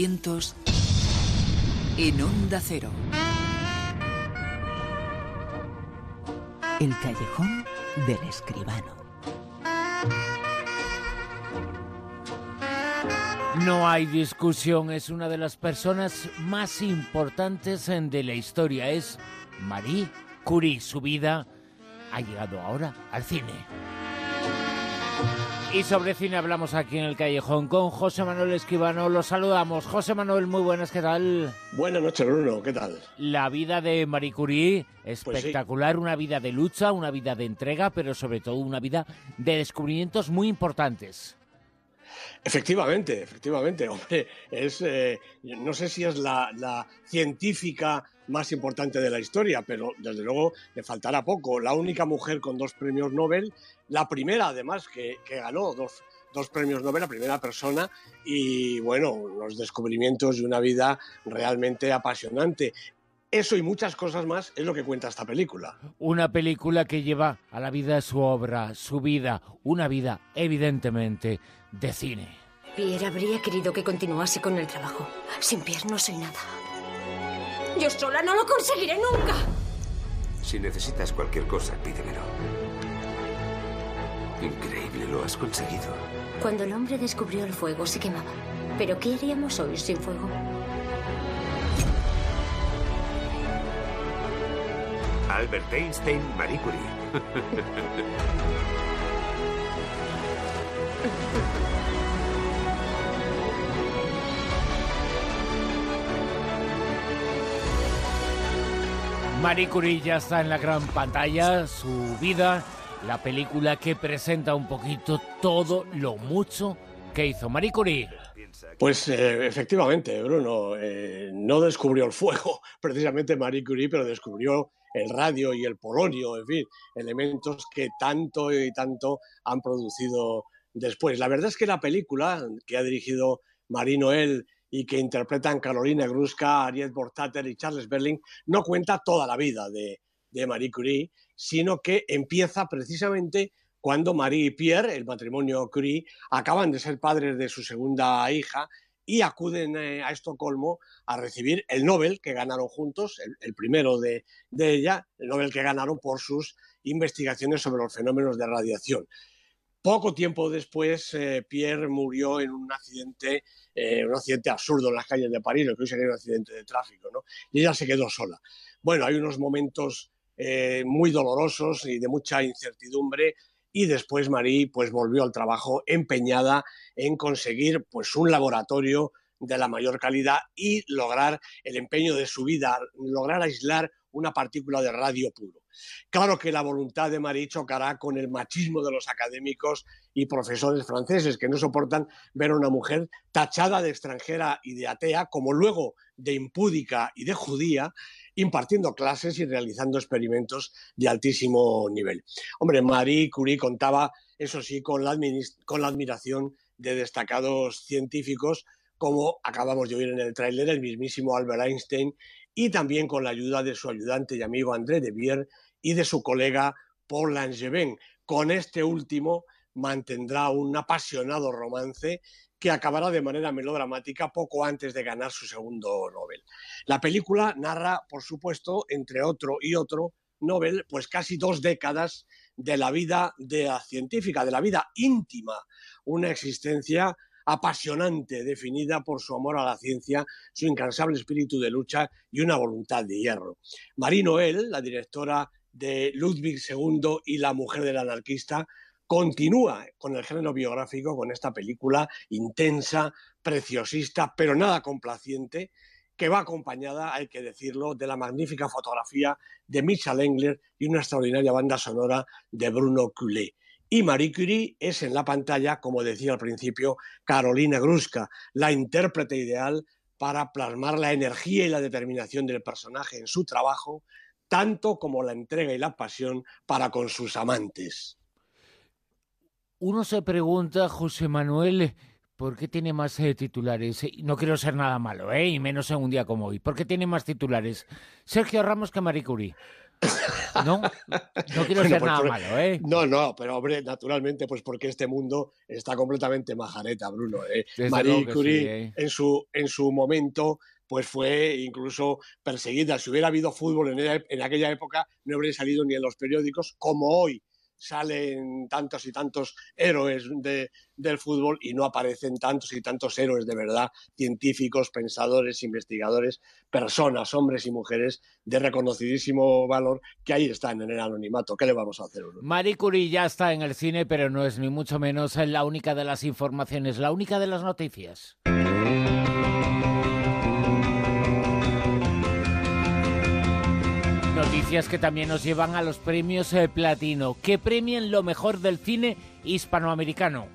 En Onda Cero. El callejón del escribano. No hay discusión, es una de las personas más importantes de la historia. Es Marie Curie. Su vida ha llegado ahora al cine. Y sobre cine hablamos aquí en el callejón con José Manuel Escribano. Los saludamos. José Manuel, muy buenas, ¿qué tal? Buenas noches, Bruno, ¿qué tal? La vida de Marie Curie, Pues espectacular, una vida de lucha, una vida de entrega, pero sobre todo una vida de descubrimientos muy importantes. Efectivamente, efectivamente, hombre, es, eh, no sé si es la, científica más importante de la historia, pero desde luego le faltará poco. La única mujer con dos premios Nobel, la primera además que, que ganó dos, dos premios Nobel, la primera persona, y bueno, los descubrimientos de una vida realmente apasionante. Eso y muchas cosas más es lo que cuenta esta película. Una película que lleva a la vida su obra, su vida, una vida evidentemente de cine. Pierre habría querido que continuase con el trabajo. Sin Pierre no soy nada. Yo sola no lo conseguiré nunca. Si necesitas cualquier cosa, pídemelo. Increíble, lo has conseguido. Cuando el hombre descubrió el fuego se quemaba. Pero ¿qué haríamos hoy sin fuego? Albert Einstein, Marie Curie. Marie Curie ya está en la gran pantalla, su vida, la película que presenta un poquito todo lo mucho que hizo Marie Curie. Pues eh, efectivamente, Bruno, eh, no descubrió el fuego precisamente Marie Curie, pero descubrió el radio y el polonio, en fin, elementos que tanto y tanto han producido después. La verdad es que la película que ha dirigido Marie Noel y que interpretan Carolina Gruska, Ariette Bortater y Charles Berling, no cuenta toda la vida de, de Marie Curie, sino que empieza precisamente cuando Marie y Pierre, el matrimonio Curie, acaban de ser padres de su segunda hija y acuden eh, a Estocolmo a recibir el Nobel que ganaron juntos, el, primero de, ella, el Nobel que ganaron por sus investigaciones sobre los fenómenos de radiación. Poco tiempo después, eh, Pierre murió en un accidente, eh, un accidente absurdo en las calles de París, lo que hoy sería un accidente de tráfico, ¿no? Y ella se quedó sola. Bueno, hay unos momentos muy dolorosos y de mucha incertidumbre y después Marie pues volvió al trabajo empeñada en conseguir pues un laboratorio de la mayor calidad y lograr el empeño de su vida, lograr aislar una partícula de radio puro. Claro que la voluntad de Marie chocará con el machismo de los académicos y profesores franceses que no soportan ver a una mujer tachada de extranjera y de atea, como luego de impúdica y de judía, impartiendo clases y realizando experimentos de altísimo nivel. Hombre, Marie Curie contaba, eso sí, con la, admiración de destacados científicos como acabamos de oír en el tráiler, el mismísimo Albert Einstein, y también con la ayuda de su ayudante y amigo André de Bier y de su colega Paul Langevin. Con este último mantendrá un apasionado romance que acabará de manera melodramática poco antes de ganar su segundo Nobel. La película narra, por supuesto, entre otro y otro Nobel, pues casi dos décadas de la vida de la científica, de la vida íntima, una existencia apasionante, definida por su amor a la ciencia, su incansable espíritu de lucha y una voluntad de hierro. Marie Noel, la directora de Ludwig II y La mujer del anarquista, continúa con el género biográfico, con esta película intensa, preciosista, pero nada complaciente, que va acompañada, hay que decirlo, de la magnífica fotografía de Michel Engler y una extraordinaria banda sonora de Bruno Coulet. Y Marie Curie es en la pantalla, como decía al principio, Carolina Gruska, la intérprete ideal para plasmar la energía y la determinación del personaje en su trabajo, tanto como la entrega y la pasión para con sus amantes. Uno se pregunta, José Manuel, ¿por qué tiene más eh, titulares? No quiero ser nada malo, ¿eh? y menos en un día como hoy. ¿Por qué tiene más titulares Sergio Ramos que Marie Curie? No, no quiero Bueno, ser pues nada malo, ¿eh? No, no, pero hombre, naturalmente, pues porque este mundo está completamente majareta, Bruno. ¿eh? Marie Curie, sí, ¿eh? en, su, en su momento, pues fue incluso perseguida. Si hubiera habido fútbol en, en aquella época, no habría salido ni en los periódicos, como hoy salen tantos y tantos héroes de- del fútbol y no aparecen tantos y tantos héroes de verdad, científicos, pensadores, investigadores, personas, hombres y mujeres de reconocidísimo valor que ahí están en el anonimato. ¿Qué le vamos a hacer? Marie Curie ya está en el cine, pero no es ni mucho menos la única de las informaciones, la única de las noticias. Noticias que también nos llevan a los premios eh, Platino, que premian lo mejor del cine hispanoamericano.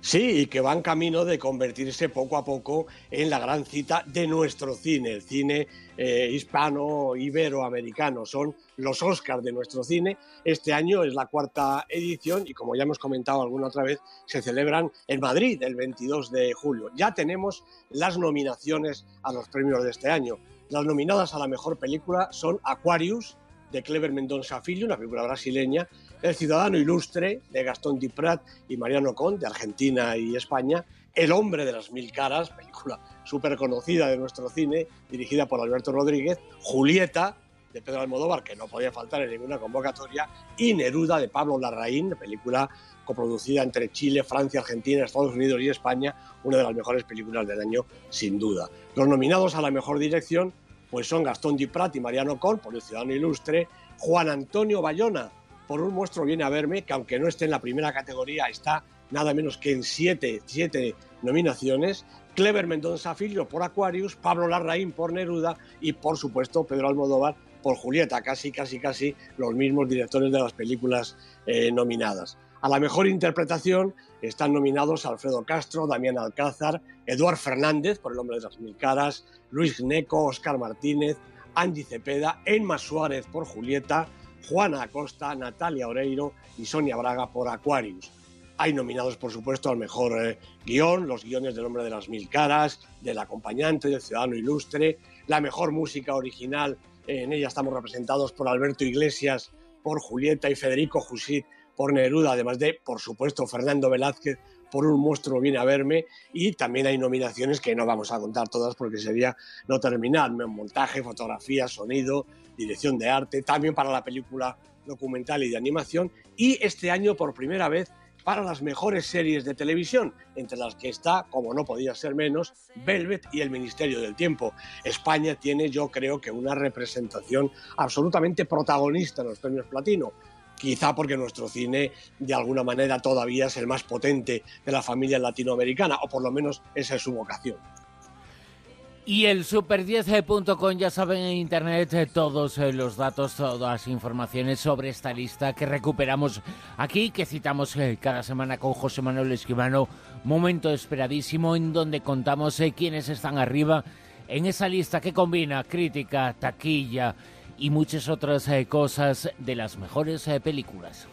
Sí, y que van camino de convertirse poco a poco en la gran cita de nuestro cine, el cine eh, hispano, iberoamericano. Son los Oscars de nuestro cine. Este año es la cuarta edición y como ya hemos comentado alguna otra vez, se celebran en Madrid el 22 de julio. Ya tenemos las nominaciones a los premios de este año. Las nominadas a la mejor película son Aquarius, de Clever Mendonça Filho, una película brasileña, El Ciudadano Ilustre, de Gastón Diprat y Mariano Con, de Argentina y España, El Hombre de las Mil Caras, película súper conocida de nuestro cine, dirigida por Alberto Rodríguez, Julieta, de Pedro Almodóvar, que no podía faltar en ninguna convocatoria, y Neruda, de Pablo Larraín, película coproducida entre Chile, Francia, Argentina, Estados Unidos y España, una de las mejores películas del año, sin duda. Los nominados a la mejor dirección pues son Gastón Diprat y Mariano Con por El Ciudadano Ilustre, Juan Antonio Bayona por Un Monstruo Viene a Verme, que aunque no esté en la primera categoría, está nada menos que en siete, siete nominaciones, Clever Mendonça Filho por Aquarius, Pablo Larraín por Neruda y, por supuesto, Pedro Almodóvar por Julieta, casi, casi, casi los mismos directores de las películas eh, nominadas. A la mejor interpretación están nominados Alfredo Castro, Damián Alcázar, Eduard Fernández por El hombre de las mil caras, Luis Gneco, Oscar Martínez, Angie Cepeda, Emma Suárez por Julieta, Juana Acosta, Natalia Oreiro y Sonia Braga por Aquarius. Hay nominados, por supuesto, al mejor eh, guion, los guiones del hombre de las mil caras, del acompañante, del ciudadano ilustre, la mejor música original, eh, en ella estamos representados por Alberto Iglesias, por Julieta y Federico Jusit por Neruda, además de, por supuesto, Fernando Velázquez por Un monstruo viene a verme y también hay nominaciones que no vamos a contar todas porque sería no terminar, montaje, fotografía, sonido, dirección de arte, también para la película documental y de animación y este año por primera vez para las mejores series de televisión, entre las que está, como no podía ser menos, Velvet y El Ministerio del Tiempo. España tiene, yo creo que una representación absolutamente protagonista en los premios Platino quizá porque nuestro cine de alguna manera todavía es el más potente de la familia latinoamericana, o por lo menos esa es su vocación. Y el super10.com, ya saben en internet eh, todos eh, los datos, todas las informaciones sobre esta lista que recuperamos aquí, que citamos eh, cada semana con José Manuel Esquivano. Momento esperadísimo en donde contamos quiénes están arriba en esa lista que combina crítica, taquilla y muchas otras eh, cosas de las mejores eh, películas.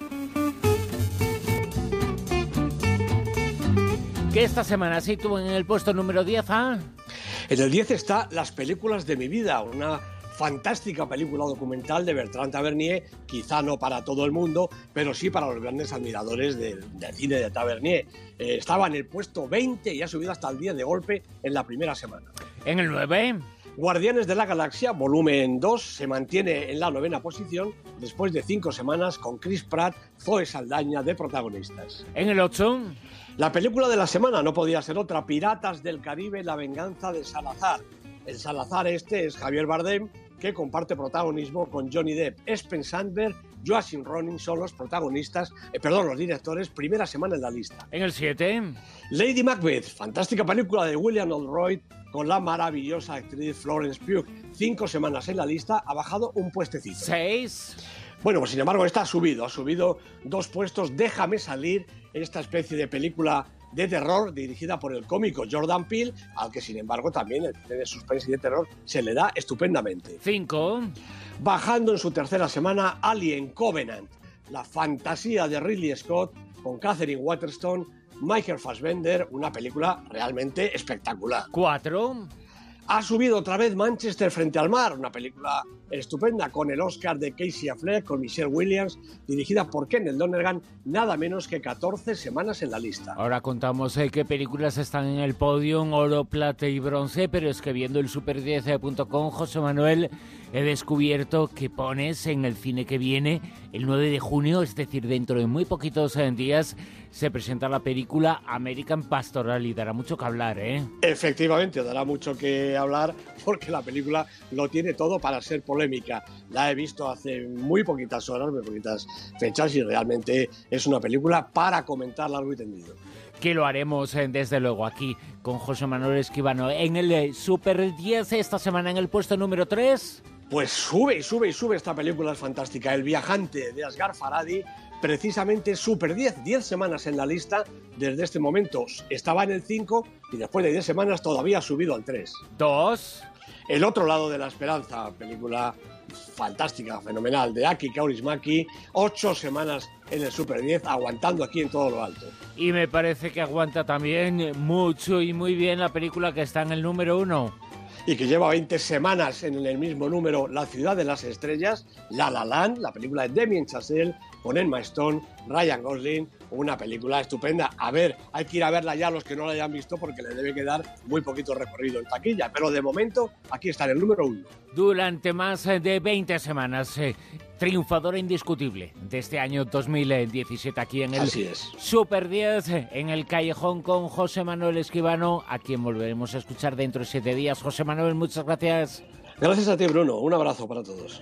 Que esta semana situó en el puesto número 10 a... En el 10 está Las películas de mi vida, una fantástica película documental de Bertrand Tavernier, quizá no para todo el mundo, pero sí para los grandes admiradores del, del cine de Tavernier. Eh, estaba en el puesto 20 y ha subido hasta el 10 de golpe en la primera semana. En el 9... Guardianes de la Galaxia, volumen 2, se mantiene en la novena posición después de cinco semanas con Chris Pratt, Zoe Saldaña de protagonistas. En el 8... La película de la semana no podía ser otra, Piratas del Caribe, la venganza de Salazar. El Salazar este es Javier Bardem, que comparte protagonismo con Johnny Depp. Espen Sandberg, Joachim Ronin son los protagonistas, eh, perdón, los directores, primera semana en la lista. En el 7... Lady Macbeth, fantástica película de William Oldroyd con la maravillosa actriz Florence Pugh. Cinco semanas en la lista, ha bajado un puestecito. 6... Bueno, pues sin embargo, esta ha subido, ha subido dos puestos. Déjame salir, esta especie de película de terror dirigida por el cómico Jordan Peele, al que sin embargo también el de suspense y de terror se le da estupendamente. 5... Bajando en su tercera semana, Alien Covenant, la fantasía de Ridley Scott con Catherine Waterstone, Michael Fassbender, una película realmente espectacular. 4... Ha subido otra vez Manchester frente al mar, una película estupenda con el Oscar de Casey Affleck, con Michelle Williams, dirigida por Kenneth Lonergan, nada menos que 14 semanas en la lista. Ahora contamos eh, qué películas están en el podio, oro, plata y bronce, pero es que viendo el super10.com, José Manuel, he descubierto que pones en el cine que viene, el 9 de junio, es decir, dentro de muy poquitos eh, días, se presenta la película American Pastoral y dará mucho que hablar, ¿eh? Efectivamente, dará mucho que hablar porque la película lo tiene todo para ser polémica. La he visto hace muy poquitas horas, muy poquitas fechas y realmente es una película para comentar largo y tendido que lo haremos eh, desde luego aquí con José Manuel Esquivano en el eh, Super 10 esta semana en el puesto número 3. Pues sube y sube y sube esta película es fantástica. El viajante de Asghar Faradi precisamente Super 10, 10 semanas en la lista. Desde este momento estaba en el 5 y después de 10 semanas todavía ha subido al 3. Dos. El otro lado de la esperanza, película fantástica, fenomenal, de Aki Kaurismaki, ocho semanas en el Super 10, aguantando aquí en todo lo alto. Y me parece que aguanta también mucho y muy bien la película que está en el número uno y que lleva 20 semanas en el mismo número La ciudad de las estrellas, La La Land, la película de Damien Chazelle con Emma Stone, Ryan Gosling, una película estupenda. A ver, hay que ir a verla ya los que no la hayan visto porque le debe quedar muy poquito recorrido en taquilla, pero de momento aquí está el número uno. Durante más de 20 semanas, eh, triunfadora indiscutible de este año 2017 aquí en el Super 10, en el Callejón con José Manuel Esquivano, a quien volveremos a escuchar dentro de siete días. José Manuel, muchas gracias. Gracias a ti, Bruno. Un abrazo para todos.